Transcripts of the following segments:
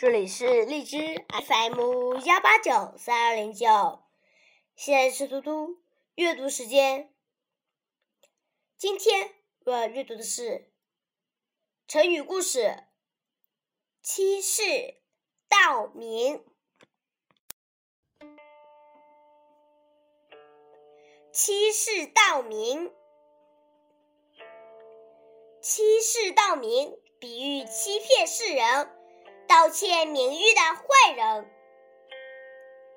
这里是荔枝 FM 幺八九三二零九，现在是嘟嘟阅读时间。今天我要阅读的是成语故事“欺世盗名”。欺世盗名，欺世盗名，比喻欺骗世人。盗窃名誉的坏人，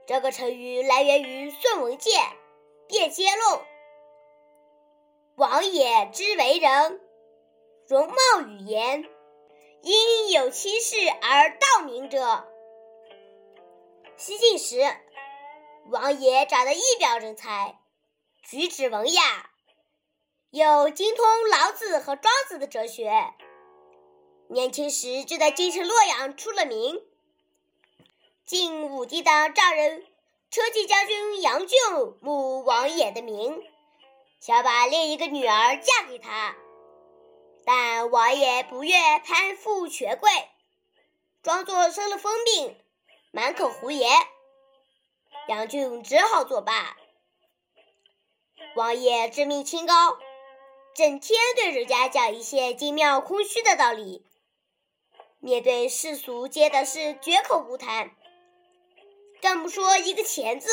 这个成语来源于孙文健《辩街论》。王爷之为人，容貌语言，因有欺世而盗名者。西晋时，王爷长得一表人才，举止文雅，又精通老子和庄子的哲学。年轻时就在京城洛阳出了名。晋武帝的丈人车骑将军杨俊慕王爷的名，想把另一个女儿嫁给他，但王爷不愿攀附权贵，装作生了疯病，满口胡言。杨俊只好作罢。王爷自命清高，整天对人家讲一些精妙空虚的道理。面对世俗接的是绝口不谈，更不说一个钱字。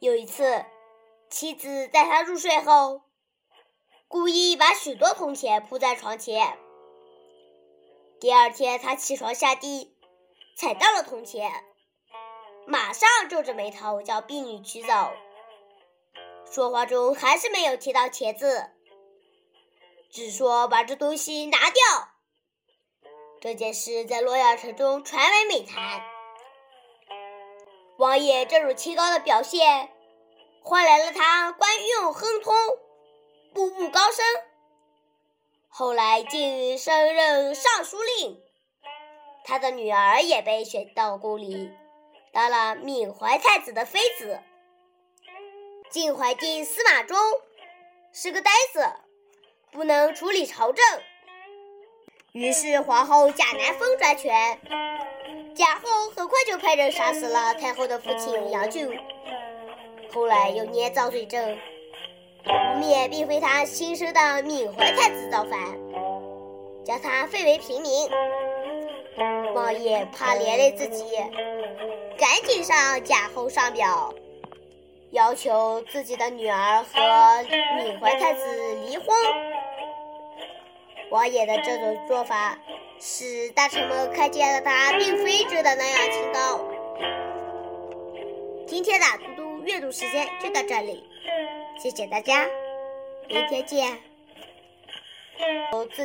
有一次，妻子在他入睡后，故意把许多铜钱铺在床前。第二天，他起床下地，踩到了铜钱，马上皱着眉头叫婢女取走。说话中还是没有提到钱字，只说把这东西拿掉。这件事在洛阳城中传为美谈。王爷这种清高的表现，换来了他官运亨通，步步高升。后来竟升任尚书令，他的女儿也被选到宫里，当了闵怀太子的妃子。晋怀帝司马衷是个呆子，不能处理朝政。于是皇后贾南风专权，贾后很快就派人杀死了太后的父亲杨俊。后来又捏造罪证，污蔑并非他亲生的闵怀太子造反，将他废为平民。王爷怕连累自己，赶紧上贾后上表，要求自己的女儿和闵怀太子离婚。王爷的这种做法，使大臣们看见了他并非真的那样清高。今天的嘟嘟阅读时间就到这里，谢谢大家，明天见。自己。